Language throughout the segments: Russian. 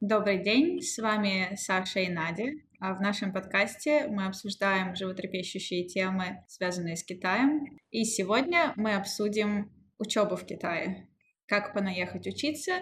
Добрый день, с вами Саша и Надя. А в нашем подкасте мы обсуждаем животрепещущие темы, связанные с Китаем. И сегодня мы обсудим учебу в Китае. Как понаехать учиться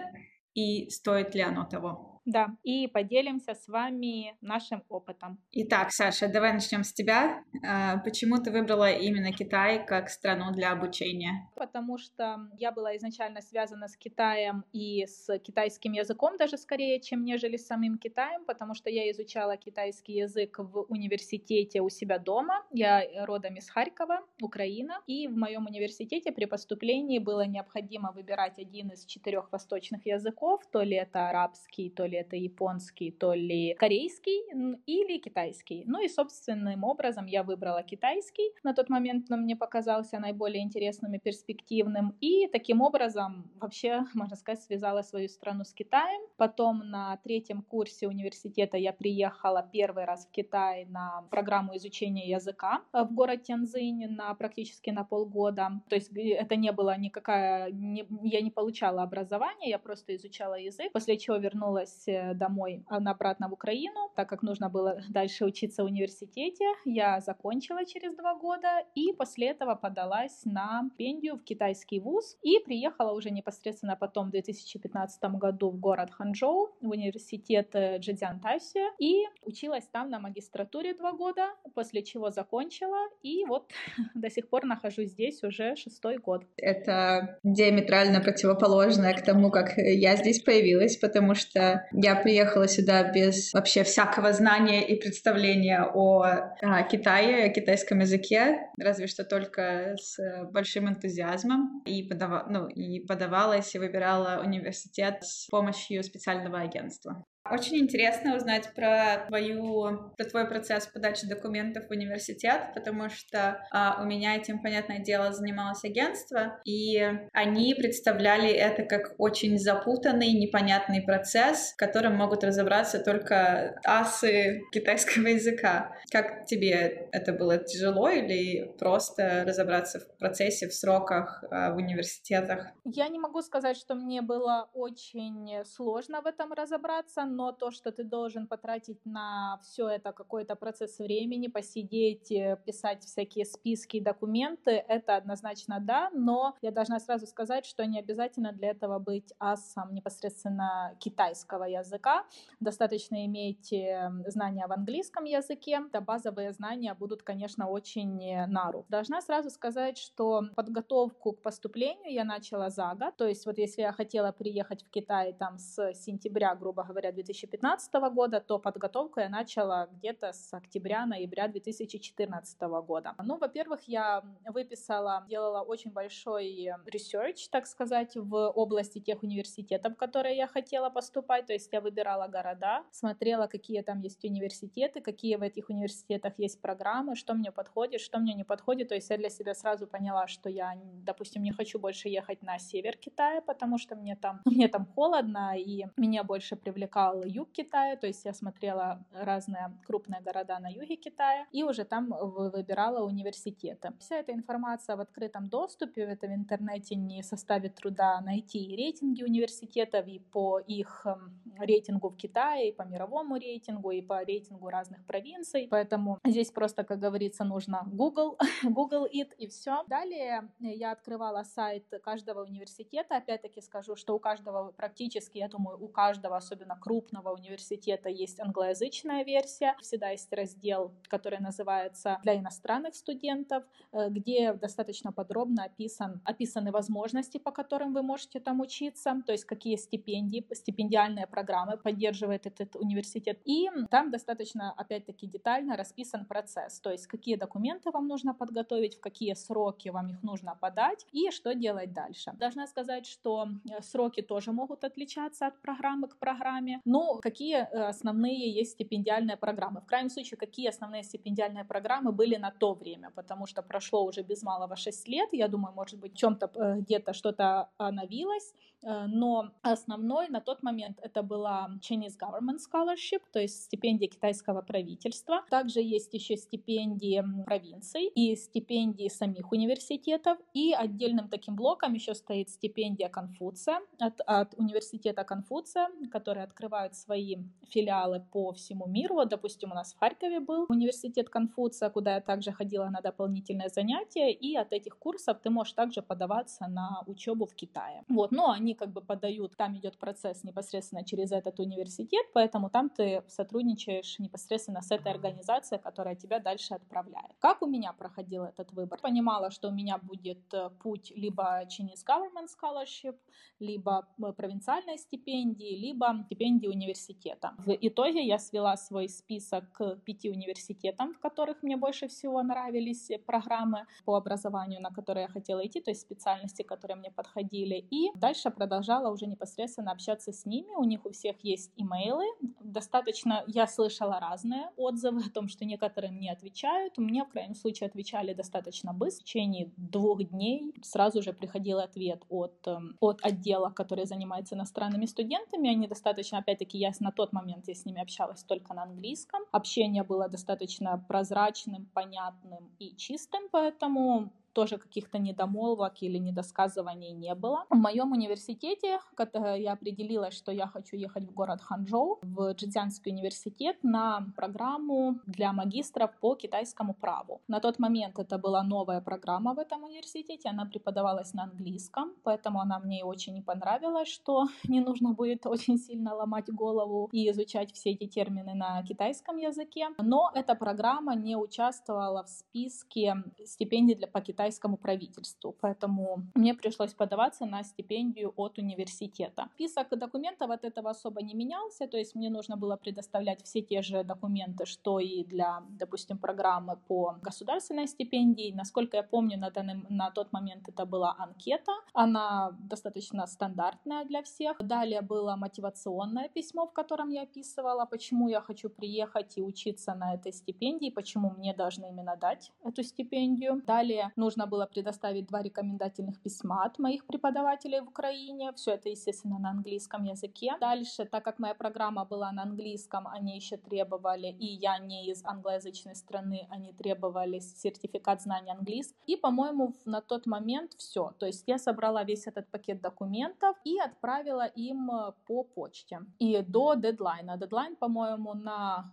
и стоит ли оно того. Да, и поделимся с вами нашим опытом. Итак, Саша, давай начнем с тебя. А, почему ты выбрала именно Китай как страну для обучения? Потому что я была изначально связана с Китаем и с китайским языком даже скорее, чем нежели с самим Китаем, потому что я изучала китайский язык в университете у себя дома. Я родом из Харькова, Украина, и в моем университете при поступлении было необходимо выбирать один из четырех восточных языков, то ли это арабский, то ли это японский, то ли корейский или китайский. Ну и собственным образом я выбрала китайский. На тот момент он мне показался наиболее интересным и перспективным. И таким образом вообще, можно сказать, связала свою страну с Китаем. Потом на третьем курсе университета я приехала первый раз в Китай на программу изучения языка в город Тяньцзинь на практически на полгода. То есть это не было никакая... Не, я не получала образование, я просто изучала язык, после чего вернулась домой а, обратно в Украину, так как нужно было дальше учиться в университете. Я закончила через два года и после этого подалась на стипендию в китайский вуз и приехала уже непосредственно потом в 2015 году в город Ханчжоу, в университет э, Джидзян Тайси и училась там на магистратуре два года, после чего закончила и вот до сих пор нахожусь здесь уже шестой год. Это диаметрально противоположное к тому, как я здесь появилась, потому что я приехала сюда без вообще всякого знания и представления о а, Китае, о китайском языке, разве что только с большим энтузиазмом. И, подава... ну, и подавалась и выбирала университет с помощью специального агентства. Очень интересно узнать про твою, про твой процесс подачи документов в университет, потому что а, у меня этим, понятное дело, занималось агентство, и они представляли это как очень запутанный, непонятный процесс, в котором могут разобраться только асы китайского языка. Как тебе это было тяжело или просто разобраться в процессе, в сроках а, в университетах? Я не могу сказать, что мне было очень сложно в этом разобраться, но то, что ты должен потратить на все это какой-то процесс времени, посидеть, э, писать всякие списки, документы, это однозначно да, но я должна сразу сказать, что не обязательно для этого быть асом непосредственно китайского языка, достаточно иметь э, знания в английском языке, да, базовые знания будут, конечно, очень э, на руку. Должна сразу сказать, что подготовку к поступлению я начала за год, то есть вот если я хотела приехать в Китай там с сентября, грубо говоря, 2015 года, то подготовку я начала где-то с октября-ноября 2014 года. Ну, во-первых, я выписала, делала очень большой research, так сказать, в области тех университетов, в которые я хотела поступать. То есть я выбирала города, смотрела, какие там есть университеты, какие в этих университетах есть программы, что мне подходит, что мне не подходит. То есть я для себя сразу поняла, что я, допустим, не хочу больше ехать на север Китая, потому что мне там, мне там холодно, и меня больше привлекал был юг Китая, то есть я смотрела разные крупные города на юге Китая и уже там выбирала университеты. Вся эта информация в открытом доступе, это в интернете не составит труда найти рейтинги университетов, и по их эм, рейтингу в Китае, и по мировому рейтингу, и по рейтингу разных провинций. Поэтому здесь просто, как говорится, нужно Google, Google It и все. Далее я открывала сайт каждого университета. Опять-таки скажу, что у каждого практически, я думаю, у каждого, особенно крупного крупного университета есть англоязычная версия. Всегда есть раздел, который называется «Для иностранных студентов», э, где достаточно подробно описан, описаны возможности, по которым вы можете там учиться, то есть какие стипендии, стипендиальные программы поддерживает этот университет. И там достаточно, опять-таки, детально расписан процесс, то есть какие документы вам нужно подготовить, в какие сроки вам их нужно подать и что делать дальше. Должна сказать, что э, сроки тоже могут отличаться от программы к программе, ну, какие э, основные есть стипендиальные программы? В крайнем случае, какие основные стипендиальные программы были на то время? Потому что прошло уже без малого 6 лет. Я думаю, может быть, в чем-то э, где-то что-то обновилось. Э, но основной на тот момент это была Chinese Government Scholarship, то есть стипендия китайского правительства. Также есть еще стипендии провинций и стипендии самих университетов. И отдельным таким блоком еще стоит стипендия Конфуция от, от университета Конфуция, которые открывают свои филиалы по всему миру. Вот, допустим, у нас в Харькове был университет Конфуция, куда я также ходила на дополнительные занятия, и от этих курсов ты можешь также подаваться на учебу в Китае. Вот, но они как бы подают, там идет процесс непосредственно через этот университет, поэтому там ты сотрудничаешь непосредственно с этой организацией, которая тебя дальше отправляет. Как у меня проходил этот выбор? Понимала, что у меня будет э, путь либо Chinese Government Scholarship, либо э, провинциальной стипендии, либо стипендии университета. В итоге я свела свой список к пяти университетам, в которых мне больше всего нравились программы по образованию, на которые я хотела идти, то есть специальности, которые мне подходили. И дальше продолжала уже непосредственно общаться с ними. У них у всех есть имейлы. Достаточно, я слышала разные отзывы о том, что некоторые мне отвечают. Мне, в крайнем случае, отвечали достаточно быстро. В течение двух дней сразу же приходил ответ от, эм, от отдела, который занимается иностранными студентами. Они достаточно, опять-таки, я на тот момент я с ними общалась только на английском. Общение было достаточно прозрачным, понятным и чистым, поэтому тоже каких-то недомолвок или недосказываний не было. В моем университете когда я определилась, что я хочу ехать в город Ханчжоу, в Джидзянский университет на программу для магистров по китайскому праву. На тот момент это была новая программа в этом университете, она преподавалась на английском, поэтому она мне очень не понравилась, что не нужно будет очень сильно ломать голову и изучать все эти термины на китайском языке. Но эта программа не участвовала в списке стипендий для по китайскому китайскому правительству, поэтому мне пришлось подаваться на стипендию от университета. Список документов от этого особо не менялся, то есть мне нужно было предоставлять все те же документы, что и для, допустим, программы по государственной стипендии. Насколько я помню, на, данный, на тот момент это была анкета, она достаточно стандартная для всех. Далее было мотивационное письмо, в котором я описывала, почему я хочу приехать и учиться на этой стипендии, почему мне должны именно дать эту стипендию. Далее нужно нужно было предоставить два рекомендательных письма от моих преподавателей в Украине. Все это, естественно, на английском языке. Дальше, так как моя программа была на английском, они еще требовали, и я не из англоязычной страны, они требовали сертификат знания английского. И, по-моему, на тот момент все. То есть я собрала весь этот пакет документов и отправила им э, по почте. И до дедлайна. Дедлайн, по-моему, на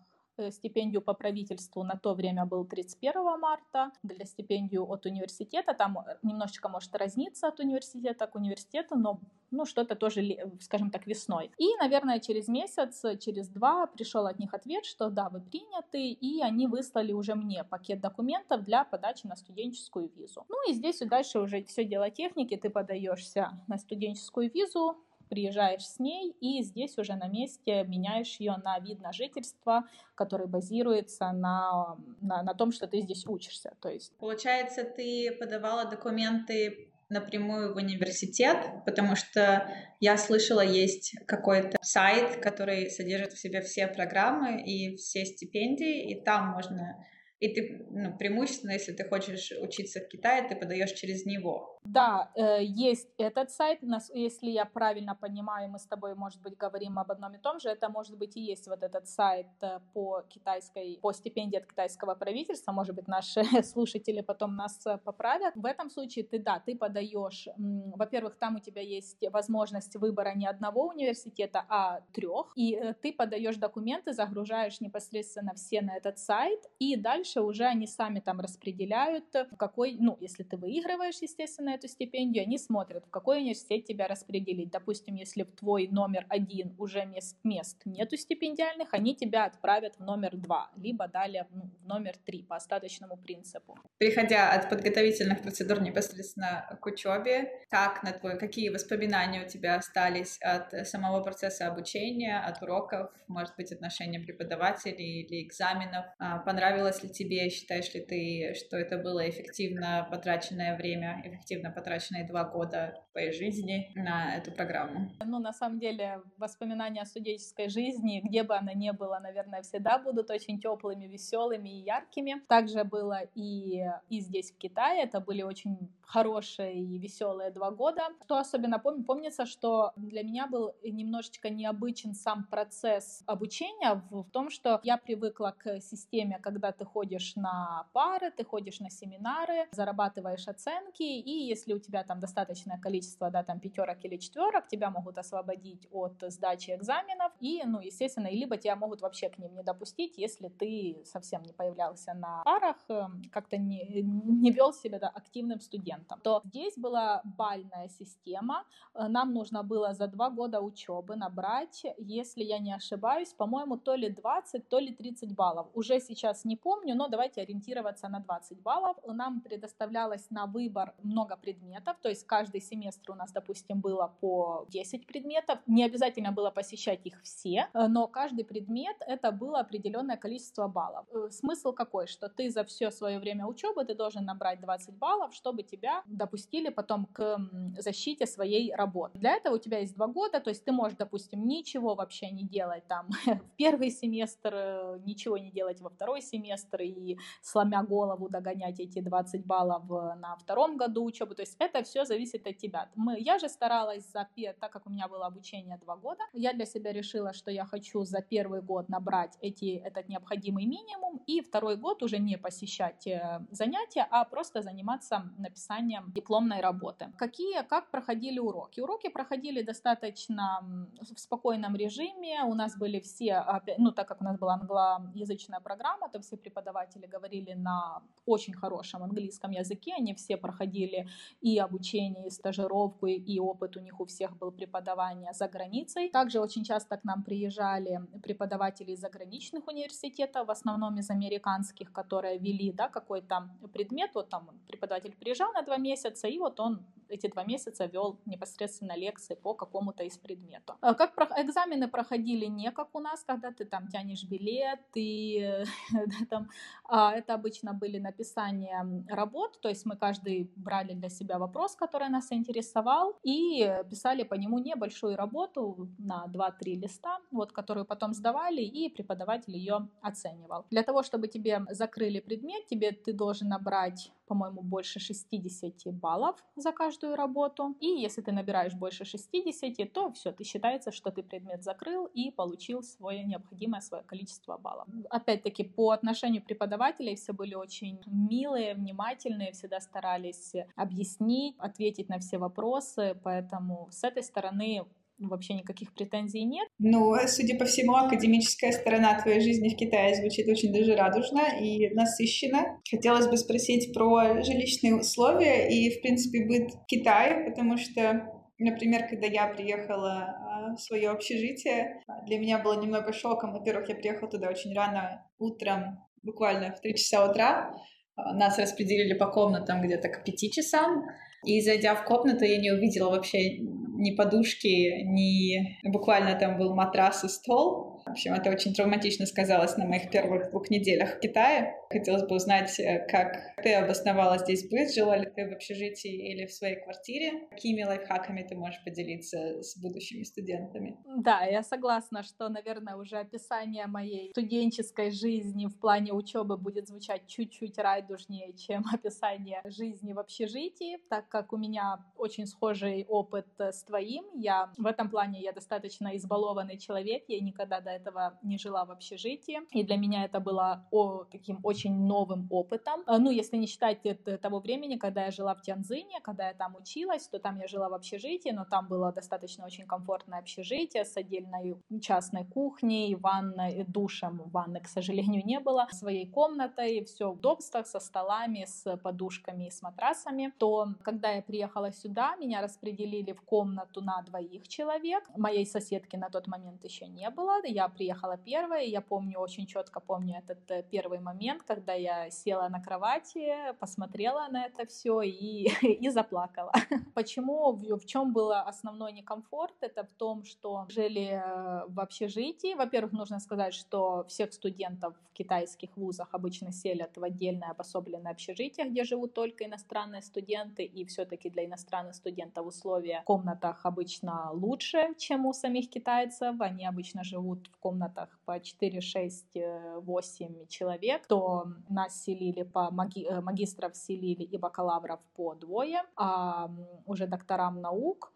стипендию по правительству на то время был 31 марта, для стипендию от университета, там э, немножечко может разниться от университета к университету, но ну, что-то тоже, скажем так, весной. И, наверное, через месяц, через два пришел от них ответ, что да, вы приняты, и они выслали уже мне пакет документов для подачи на студенческую визу. Ну и здесь дальше уже все дело техники, ты подаешься на студенческую визу, приезжаешь с ней и здесь уже на месте меняешь ее на вид на жительство, который базируется на, на, на том, что ты здесь учишься. То есть... Получается, ты подавала документы напрямую в университет, потому что я слышала, есть какой-то сайт, который содержит в себе все программы и все стипендии, и там можно и ты, ну, преимущественно, если ты хочешь учиться в Китае, ты подаешь через него. Да, э, есть этот сайт. Если я правильно понимаю, мы с тобой, может быть, говорим об одном и том же. Это, может быть, и есть вот этот сайт э, по китайской, по стипендии от китайского правительства. Может быть, наши слушатели потом нас э, поправят. В этом случае ты, да, ты подаешь, во-первых, там у тебя есть возможность выбора не одного университета, а трех. И ты подаешь документы, загружаешь непосредственно все на этот сайт, и дальше уже они сами там распределяют, в какой, ну, если ты выигрываешь, естественно, эту стипендию, они смотрят, в какой университет тебя распределить. Допустим, если в твой номер один уже мест, мест нету стипендиальных, они тебя отправят в номер два, либо далее ну, в номер три по остаточному принципу. Переходя от подготовительных процедур непосредственно к учебе, как на твой, какие воспоминания у тебя остались от самого процесса обучения, от уроков, может быть, отношения преподавателей или экзаменов? А, понравилось ли тебе, считаешь ли ты, что это было эффективно потраченное время, эффективно потраченные два года твоей жизни на эту программу? Ну, на самом деле, воспоминания о студенческой жизни, где бы она ни была, наверное, всегда будут очень теплыми, веселыми и яркими. Также было и, и здесь, в Китае. Это были очень хорошие и веселые два года. Что особенно помню, помнится, что для меня был немножечко необычен сам процесс обучения в, в том, что я привыкла к системе, когда ты ходишь на пары, ты ходишь на семинары, зарабатываешь оценки, и если у тебя там достаточное количество, да, там пятерок или четверок, тебя могут освободить от сдачи экзаменов, и, ну, естественно, либо тебя могут вообще к ним не допустить, если ты совсем не появлялся на парах, эм, как-то не, не вел себя да, активным студентом. То здесь была бальная система, э, нам нужно было за два года учебы набрать, если я не ошибаюсь, по-моему, то ли 20, то ли 30 баллов. Уже сейчас не помню, но давайте ориентироваться на 20 баллов. Нам предоставлялось на выбор много предметов, то есть каждый семестр у нас, допустим, было по 10 предметов. Не обязательно было посещать их все, но каждый предмет это было определенное количество баллов. Э, смысл какой? Что ты за все свое время учебы ты должен набрать 20 баллов, чтобы тебя допустили потом к защите своей работы. Для этого у тебя есть два года, то есть ты можешь, допустим, ничего вообще не делать там в первый семестр, э, ничего не делать во второй семестр и сломя голову догонять эти 20 баллов на втором году учебы. То есть это все зависит от тебя. Мы, я же старалась за, так как у меня было обучение два года, я для себя решила, что я хочу за первый год набрать эти, этот необходимый минимум и второй год уже не посещать э, занятия, а просто заниматься написанием дипломной работы. Какие, как проходили уроки? Уроки проходили достаточно в спокойном режиме. У нас были все, ну так как у нас была англоязычная программа, то все преподаватели говорили на очень хорошем английском языке, они все проходили и обучение, и стажировку, и опыт у них у всех был преподавание за границей. Также очень часто к нам приезжали преподаватели из заграничных университетов, в основном из американских, которые вели да, какой-то предмет, вот там преподаватель приезжал на два месяца, и вот он эти два месяца вел непосредственно лекции по какому-то из предметов. А как про... экзамены проходили не как у нас, когда ты там тянешь билет, и там, это обычно были написания работ, то есть мы каждый брали для себя вопрос, который нас интересовал, и писали по нему небольшую работу на 2-3 листа, вот, которую потом сдавали, и преподаватель ее оценивал. Для того, чтобы тебе закрыли предмет, тебе ты должен набрать по-моему, больше 60 баллов за каждую работу. И если ты набираешь больше 60, то все, ты считается, что ты предмет закрыл и получил свое необходимое свое количество баллов. Опять-таки, по отношению преподавателей все были очень милые, внимательные, всегда старались объяснить, ответить на все вопросы, поэтому с этой стороны вообще никаких претензий нет. Ну, судя по всему, академическая сторона твоей жизни в Китае звучит очень даже радужно и насыщенно. Хотелось бы спросить про жилищные условия и, в принципе, быт в Китае, потому что Например, когда я приехала а, в свое общежитие, для меня было немного шоком. Во-первых, я приехала туда очень рано утром, буквально в 3 часа утра. А, нас распределили по комнатам где-то к 5 часам. И зайдя в комнату, я не увидела вообще ни подушки, ни... Буквально там был матрас и стол. В общем, это очень травматично сказалось на моих первых двух неделях в Китае. Хотелось бы узнать, э, как ты обосновала здесь быт, жила ли ты в общежитии или в своей квартире? Какими лайфхаками ты можешь поделиться с будущими студентами? Да, я согласна, что, наверное, уже описание моей студенческой жизни в плане учебы будет звучать чуть-чуть райдужнее, чем описание жизни в общежитии, так как у меня очень схожий опыт с твоим. Я в этом плане я достаточно избалованный человек, я никогда до этого не жила в общежитии, и для меня это было о, таким очень новым опытом. А, ну, если не считать того времени, когда я жила в Тяньцзине, когда я там училась, то там я жила в общежитии, но там было достаточно очень комфортное общежитие с отдельной частной кухней, ванной, душем. Ванны, к сожалению, не было. Своей комнатой, все в удобствах, со столами, с подушками и с матрасами. То, когда я приехала сюда, меня распределили в комнату на двоих человек. Моей соседки на тот момент еще не было. Я приехала первая, я помню, очень четко помню этот э, первый момент, когда я села на кровати, посмотрела на это все и, и заплакала. Почему, в, в чем был основной некомфорт? Это в том, что жили э, в общежитии. Во-первых, нужно сказать, что всех студентов в китайских вузах обычно селят в отдельное обособленное общежитие, где живут только иностранные студенты, и все-таки для иностранных студентов условия в комнатах обычно лучше, чем у самих китайцев. Они обычно живут в комнатах по 4, 6, 8 человек, то нас селили по маги, магистров селили и бакалавров по двое, а уже докторам наук. Э,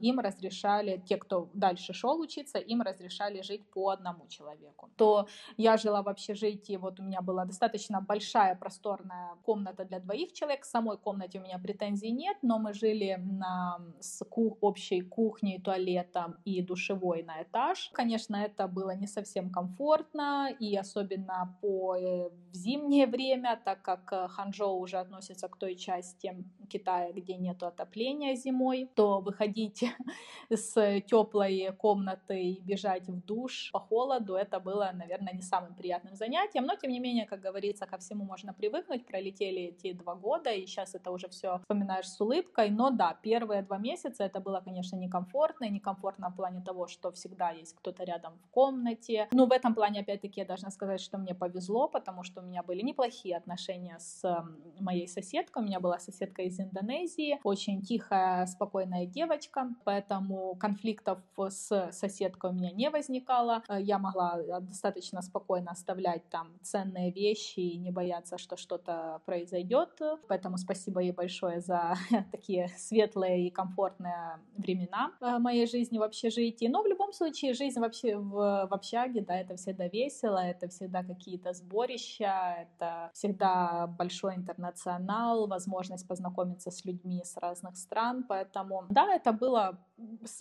им разрешали, те, кто дальше шел учиться, им разрешали жить по одному человеку. То я жила в общежитии, вот у меня была достаточно большая просторная комната для двоих человек, в самой комнате у меня претензий нет, но мы жили на, с ку- общей кухней, туалетом и душевой на этаж. Конечно, это было не совсем комфортно, и особенно по э, в зимнее время, так как э, Ханчжоу уже относится к той части Китая, где нет отопления зимой, то выходить выходить с теплой комнаты и бежать в душ по холоду, это было, наверное, не самым приятным занятием. Но, тем не менее, как говорится, ко всему можно привыкнуть. Пролетели эти два года, и сейчас это уже все вспоминаешь с улыбкой. Но да, первые два месяца это было, конечно, некомфортно. И некомфортно в плане того, что всегда есть кто-то рядом в комнате. Но в этом плане, опять-таки, я должна сказать, что мне повезло, потому что у меня были неплохие отношения с моей соседкой. У меня была соседка из Индонезии, очень тихая, спокойная девочка, девочка, поэтому конфликтов с соседкой у меня не возникало. Э, я могла э, достаточно спокойно оставлять там ценные вещи и не бояться, что что-то произойдет. Поэтому спасибо ей большое за такие светлые и комфортные времена э, моей жизни в общежитии. Но в любом случае жизнь вообще в, в общаге, да, это всегда весело, это всегда какие-то сборища, это всегда большой интернационал, возможность познакомиться с людьми с разных стран, поэтому да, это было...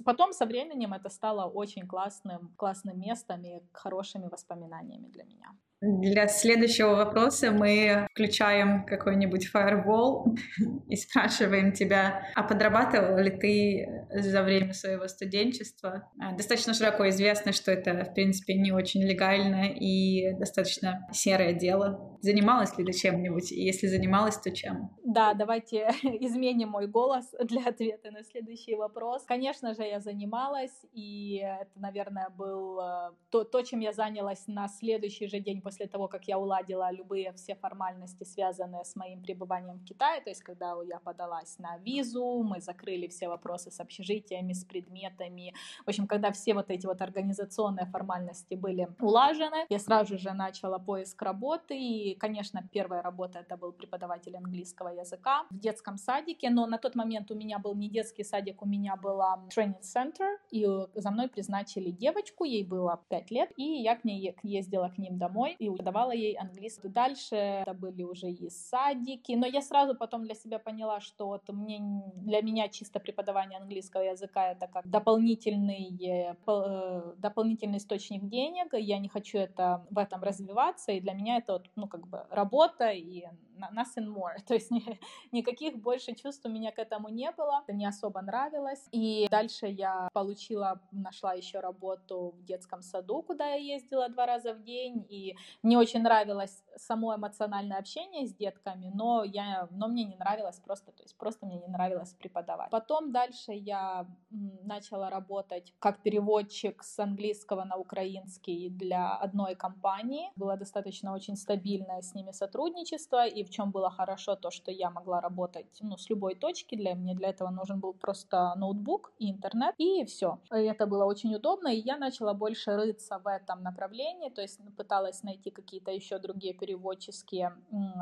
Потом со временем это стало очень классным, классным местом и хорошими воспоминаниями для меня. Для следующего вопроса мы включаем какой-нибудь фаервол и спрашиваем тебя, а подрабатывал ли ты за время своего студенчества? А, достаточно широко известно, что это, в принципе, не очень легально и достаточно серое дело. Занималась ли ты чем-нибудь? И если занималась, то чем? Да, давайте изменим мой голос для ответа на следующий вопрос. Конечно же, я занималась, и это, наверное, был э, то, то чем я занялась на следующий же день после того, как я уладила любые все формальности, связанные с моим пребыванием в Китае, то есть когда я подалась на визу, мы закрыли все вопросы с общежитиями, с предметами, в общем, когда все вот эти вот организационные формальности были улажены, я сразу же начала поиск работы, и, конечно, первая работа это был преподаватель английского языка в детском садике, но на тот момент у меня был не детский садик, у меня была center, и за мной призначили девочку, ей было 5 лет, и я к ней ездила к ним домой, и давала ей английский. Дальше это были уже и садики, но я сразу потом для себя поняла, что вот мне, для меня чисто преподавание английского языка это как дополнительный, э, э, дополнительный источник денег, я не хочу это, в этом развиваться, и для меня это вот, ну, как бы работа и nothing more. То есть ни, никаких больше чувств у меня к этому не было. Это не особо нравилось. И дальше я получила, нашла еще работу в детском саду, куда я ездила два раза в день. И мне очень нравилось само эмоциональное общение с детками, но, я, но мне не нравилось просто, то есть просто мне не нравилось преподавать. Потом дальше я начала работать как переводчик с английского на украинский для одной компании. Было достаточно очень стабильное с ними сотрудничество, и в чем было хорошо то, что я могла работать ну, с любой точки. Для меня для этого нужен был просто ноутбук и интернет, и все. Это было очень удобно, и я начала больше рыться в этом направлении, то есть пыталась найти какие-то еще другие переводческие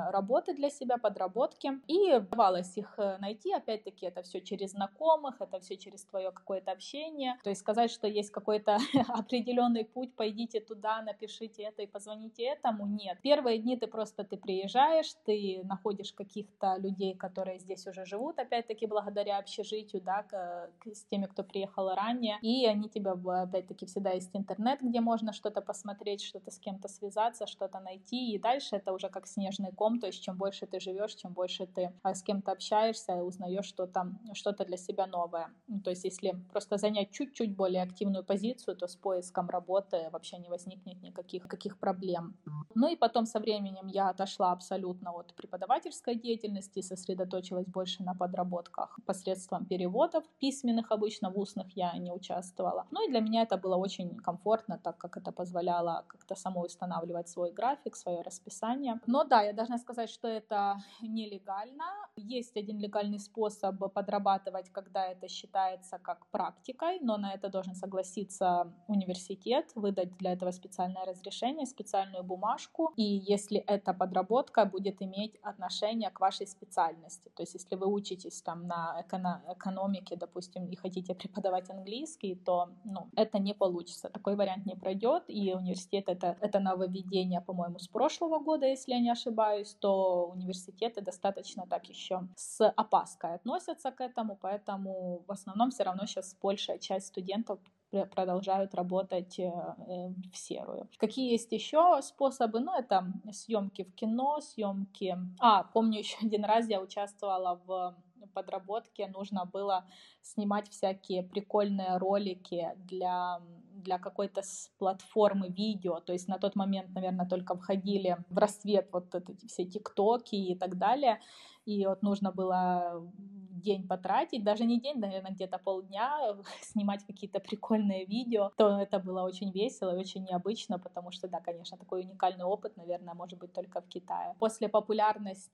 работы для себя, подработки, и давалось их э, найти. Опять-таки, это все через знакомых, это все через твое какое-то общение. То есть сказать, что есть какой-то определенный путь, пойдите туда, напишите это и позвоните этому, нет. Первые дни ты просто ты приезжаешь, ты находишь каких-то людей, которые здесь уже живут, опять-таки благодаря общежитию, да, с теми, кто приехал ранее, и они тебя, опять-таки, всегда есть интернет, где можно что-то посмотреть, что-то с кем-то связаться, что-то найти, и дальше это уже как снежный ком, то есть чем больше ты живешь, чем больше ты а, с кем-то общаешься, узнаешь что-то что для себя новое. Ну, то есть если просто занять чуть-чуть более активную позицию, то с поиском работы вообще не возникнет никаких каких проблем. Ну и потом со временем я отошла абсолютно от от преподавательской деятельности, сосредоточилась больше на подработках посредством переводов письменных, обычно в устных я не участвовала. Ну и для меня это было очень комфортно, так как это позволяло как-то самой устанавливать свой график, свое расписание. Но да, я должна сказать, что это нелегально. Есть один легальный способ подрабатывать, когда это считается как практикой, но на это должен согласиться университет, выдать для этого специальное разрешение, специальную бумажку. И если эта подработка будет иметь отношение к вашей специальности, то есть если вы учитесь там на эко- экономике, допустим, и хотите преподавать английский, то ну, это не получится. Такой вариант не пройдет, и университет это, это нововведение, по-моему, с прошлого года, если я не ошибаюсь, то университеты достаточно так еще с опаской относятся к этому, поэтому в основном все равно сейчас большая часть студентов продолжают работать э, э, в серую. Какие есть еще способы? Ну, это съемки в кино, съемки... А, помню еще один раз я участвовала в подработке, нужно было снимать всякие прикольные ролики для для какой-то платформы видео, то есть на тот момент, наверное, только входили в рассвет вот эти все тиктоки и так далее, и вот нужно было день потратить, даже не день, наверное, где-то полдня снимать какие-то прикольные видео, то это было очень весело и очень необычно, потому что, да, конечно, такой уникальный опыт, наверное, может быть только в Китае. После популярности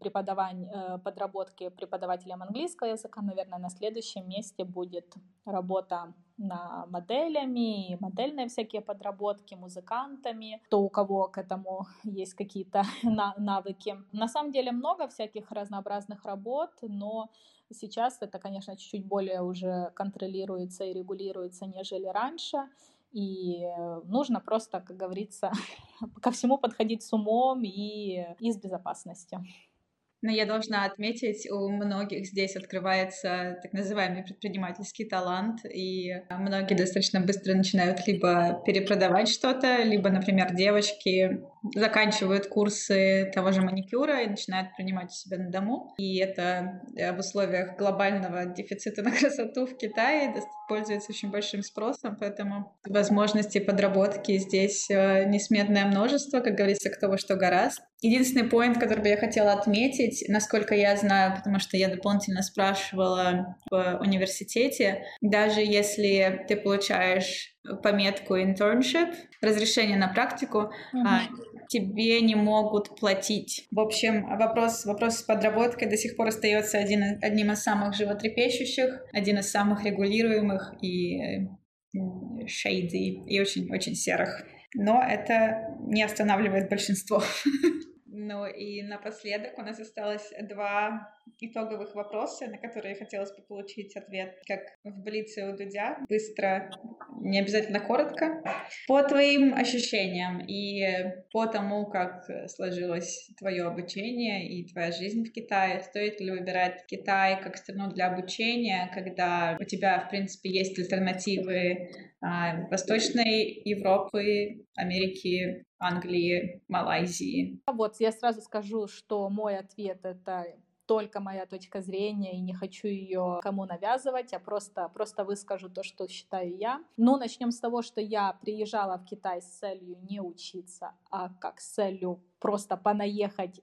преподавания, э, подработки преподавателем английского языка, наверное, на следующем месте будет работа на моделями, модельные всякие подработки, музыкантами, то у кого к этому есть какие-то навыки. На самом деле много всяких разнообразных работ, но сейчас это, конечно, чуть-чуть более уже контролируется и регулируется, нежели раньше. И нужно просто, как говорится, ко всему подходить с умом и, и с безопасностью. Но я должна отметить, у многих здесь открывается так называемый предпринимательский талант, и многие достаточно быстро начинают либо перепродавать что-то, либо, например, девочки заканчивают курсы того же маникюра и начинают принимать себя на дому. И это э, в условиях глобального дефицита на красоту в Китае пользуется очень большим спросом, поэтому возможностей подработки здесь э, несметное множество, как говорится, кто во что гораст. Единственный поинт, который бы я хотела отметить, насколько я знаю, потому что я дополнительно спрашивала в университете, даже если ты получаешь пометку internship, разрешение на практику, mm-hmm. Тебе не могут платить. В общем, вопрос, вопрос с подработкой до сих пор остается один, одним из самых животрепещущих, один из самых регулируемых и shady, и очень-очень серых. Но это не останавливает большинство. Ну и напоследок у нас осталось два итоговых вопроса, на которые хотелось бы получить ответ, как в Блице у Дудя, быстро, не обязательно коротко. По твоим ощущениям и по тому, как сложилось твое обучение и твоя жизнь в Китае, стоит ли выбирать Китай как страну для обучения, когда у тебя, в принципе, есть альтернативы а, Восточной Европы, Америки, Англии, Малайзии. Вот я сразу скажу, что мой ответ это только моя точка зрения и не хочу ее кому навязывать, а просто, просто выскажу то, что считаю я. Ну, начнем с того, что я приезжала в Китай с целью не учиться, а как с целью просто понаехать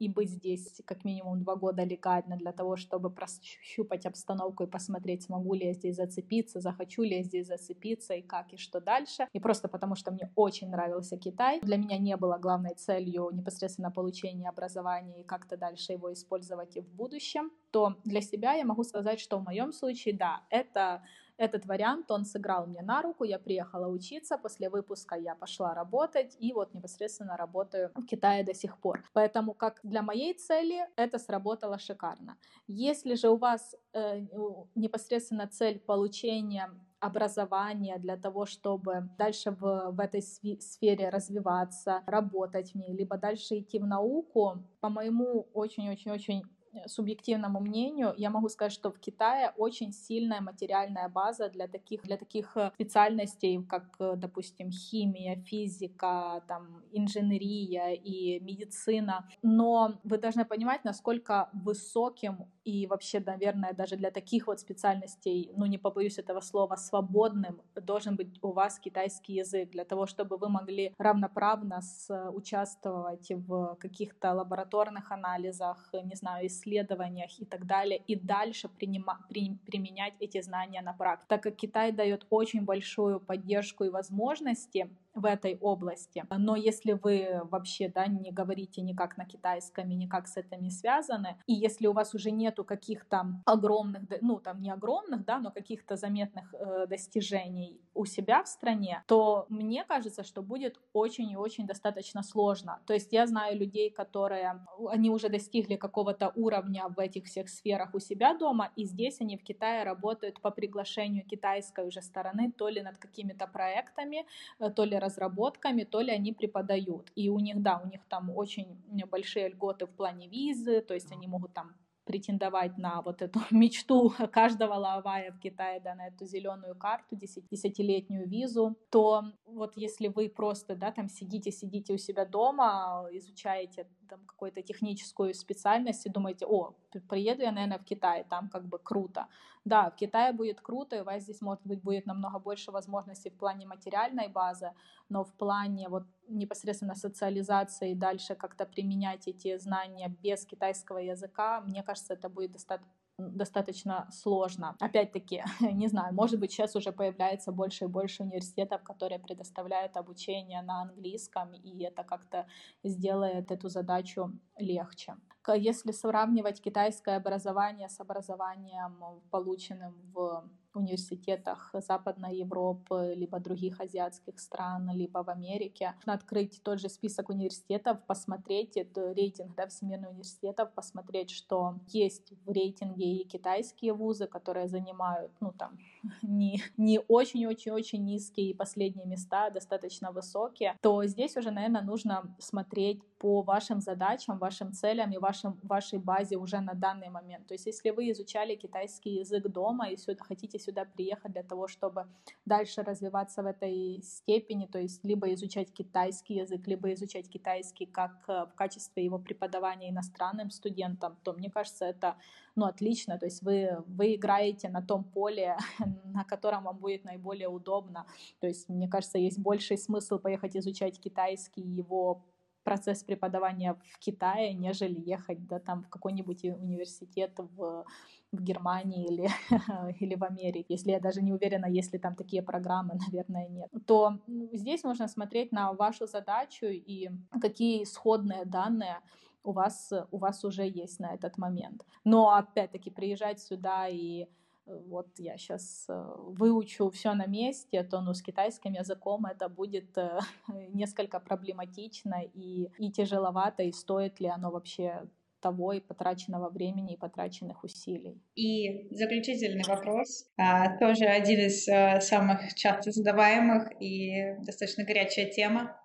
и быть здесь как минимум два года легально для того, чтобы прощупать обстановку и посмотреть, смогу ли я здесь зацепиться, захочу ли я здесь зацепиться и как и что дальше. И просто потому, что мне очень нравился Китай. Для меня не было главной целью непосредственно получения образования и как-то дальше его использовать и в будущем, то для себя я могу сказать, что в моем случае, да, это этот вариант, он сыграл мне на руку, я приехала учиться, после выпуска я пошла работать, и вот непосредственно работаю в Китае до сих пор. Поэтому как для моей цели это сработало шикарно. Если же у вас э, непосредственно цель получения образования для того, чтобы дальше в, в этой сфере развиваться, работать в ней, либо дальше идти в науку, по моему очень-очень-очень субъективному мнению, я могу сказать, что в Китае очень сильная материальная база для таких, для таких э, специальностей, как, э, допустим, химия, физика, там, инженерия и медицина. Но вы должны понимать, насколько высоким и вообще, наверное, даже для таких вот специальностей, ну, не побоюсь этого слова, свободным должен быть у вас китайский язык для того, чтобы вы могли равноправно с, участвовать в каких-то лабораторных анализах, не знаю, исследованиях и так далее, и дальше принима, при, применять эти знания на практике. Так как Китай дает очень большую поддержку и возможности в этой области. Но если вы вообще да, не говорите никак на китайском и никак с этим не связаны, и если у вас уже нету каких-то огромных, ну там не огромных, да, но каких-то заметных э, достижений у себя в стране, то мне кажется, что будет очень и очень достаточно сложно. То есть я знаю людей, которые, они уже достигли какого-то уровня в этих всех сферах у себя дома, и здесь они в Китае работают по приглашению китайской уже стороны, то ли над какими-то проектами, э, то ли разработками, то ли они преподают. И у них, да, у них там очень большие льготы в плане визы, то есть они могут там претендовать на вот эту мечту каждого лавая в Китае, да, на эту зеленую карту, десятилетнюю визу, то вот если вы просто, да, там сидите, сидите у себя дома, изучаете там какую-то техническую специальность и думаете, о, приеду я, наверное, в Китай, там как бы круто. Да, в Китае будет круто, и у вас здесь, может быть, будет намного больше возможностей в плане материальной базы, но в плане вот непосредственно социализации и дальше как-то применять эти знания без китайского языка, мне кажется, это будет достаточно достаточно сложно. Опять-таки, не знаю, может быть, сейчас уже появляется больше и больше университетов, которые предоставляют обучение на английском, и это как-то сделает эту задачу легче. Если сравнивать китайское образование с образованием, полученным в университетах Западной Европы, либо других азиатских стран, либо в Америке. Можно открыть тот же список университетов, посмотреть это рейтинг да, всемирных университетов, посмотреть, что есть в рейтинге и китайские вузы, которые занимают, ну там, не, не очень-очень-очень низкие и последние места, достаточно высокие, то здесь уже, наверное, нужно смотреть по вашим задачам, вашим целям и вашим, вашей базе уже на данный момент. То есть если вы изучали китайский язык дома и сюда, хотите сюда приехать для того, чтобы дальше развиваться в этой степени, то есть либо изучать китайский язык, либо изучать китайский как э, в качестве его преподавания иностранным студентам, то мне кажется, это ну, отлично. То есть вы, вы играете на том поле, на котором вам будет наиболее удобно. То есть, мне кажется, есть больший смысл поехать изучать китайский, его процесс преподавания в Китае, нежели ехать да, там, в какой-нибудь университет в, в Германии или, или в Америке. Если я даже не уверена, есть ли там такие программы, наверное, нет. То здесь можно смотреть на вашу задачу и какие исходные данные у вас, у вас уже есть на этот момент. Но опять-таки приезжать сюда и вот я сейчас э, выучу все на месте, то ну, с китайским языком это будет э, несколько проблематично и, и тяжеловато, и стоит ли оно вообще того и потраченного времени и потраченных усилий. И заключительный вопрос, а, тоже один из а, самых часто задаваемых и достаточно горячая тема.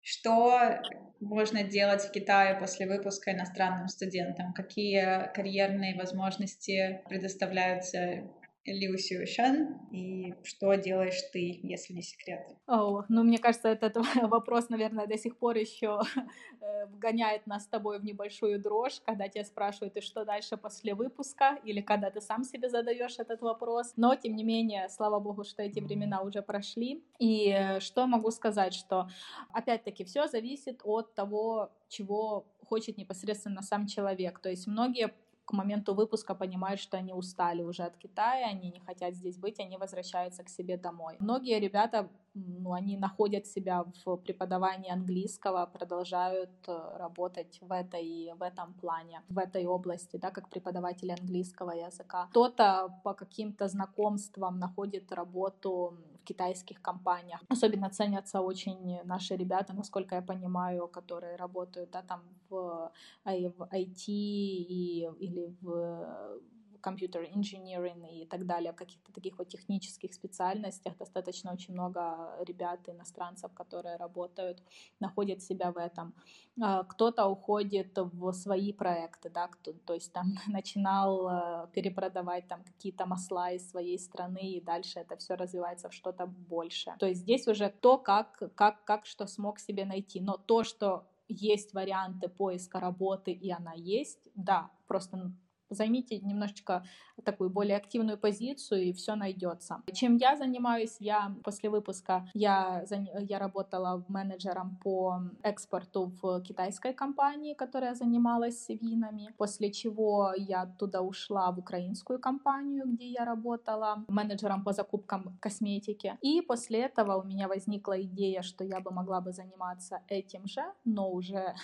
Что можно делать в Китае после выпуска иностранным студентам? Какие карьерные возможности предоставляются Лиу Сюшан, и что делаешь ты, если не секрет? Oh, ну, мне кажется, этот вопрос, наверное, до сих пор еще э, вгоняет нас с тобой в небольшую дрожь, когда тебя спрашивают, и что дальше после выпуска, или когда ты сам себе задаешь этот вопрос. Но, тем не менее, слава богу, что эти времена уже прошли. И э, что могу сказать, что, опять-таки, все зависит от того, чего хочет непосредственно сам человек. То есть многие к моменту выпуска понимают, что они устали уже от Китая, они не хотят здесь быть, они возвращаются к себе домой. Многие ребята, ну, они находят себя в преподавании английского, продолжают э, работать в этой, в этом плане, в этой области, да, как преподаватели английского языка. Кто-то по каким-то знакомствам находит работу китайских компаниях. Особенно ценятся очень наши ребята, насколько я понимаю, которые работают да, там в, в IT и, или в компьютер engineering и так далее, в каких-то таких вот технических специальностях достаточно очень много ребят, иностранцев, которые работают, находят себя в этом. А, кто-то уходит в свои проекты, да, кто, то есть там начинал э, перепродавать там какие-то масла из своей страны, и дальше это все развивается в что-то большее. То есть здесь уже то, как, как, как что смог себе найти. Но то, что есть варианты поиска работы, и она есть, да, просто займите немножечко такую более активную позицию, и все найдется. Чем я занимаюсь? Я после выпуска я, я работала менеджером по экспорту в китайской компании, которая занималась винами, после чего я оттуда ушла в украинскую компанию, где я работала менеджером по закупкам косметики. И после этого у меня возникла идея, что я бы могла бы заниматься этим же, но уже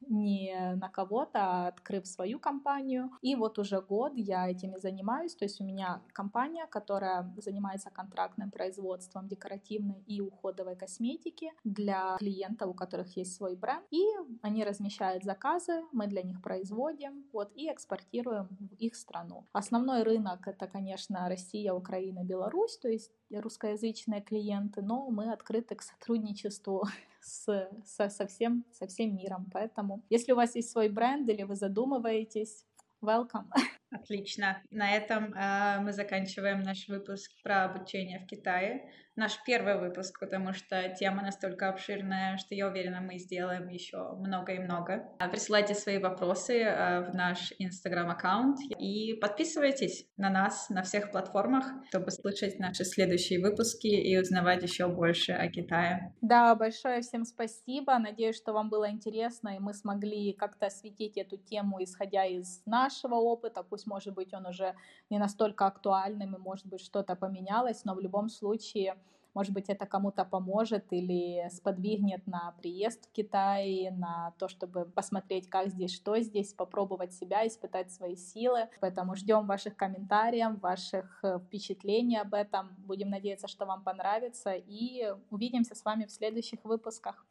не на кого-то, а открыв свою компанию. И вот уже год я этими занимаюсь. То есть у меня компания, которая занимается контрактным производством декоративной и уходовой косметики для клиентов, у которых есть свой бренд. И они размещают заказы, мы для них производим вот, и экспортируем в их страну. Основной рынок это, конечно, Россия, Украина, Беларусь, то есть русскоязычные клиенты, но мы открыты к сотрудничеству с, со, со, всем, со всем миром. Поэтому, если у вас есть свой бренд или вы задумываетесь, welcome. Отлично. На этом э, мы заканчиваем наш выпуск про обучение в Китае наш первый выпуск, потому что тема настолько обширная, что я уверена, мы сделаем еще много и много. А, присылайте свои вопросы а, в наш инстаграм-аккаунт и подписывайтесь на нас на всех платформах, чтобы слышать наши следующие выпуски и узнавать еще больше о Китае. Да, большое всем спасибо. Надеюсь, что вам было интересно, и мы смогли как-то осветить эту тему, исходя из нашего опыта. Пусть, может быть, он уже не настолько актуальным, и, может быть, что-то поменялось, но в любом случае может быть, это кому-то поможет или сподвигнет на приезд в Китай, на то, чтобы посмотреть, как здесь, что здесь, попробовать себя, испытать свои силы. Поэтому ждем ваших комментариев, ваших э, впечатлений об этом. Будем надеяться, что вам понравится. И увидимся с вами в следующих выпусках.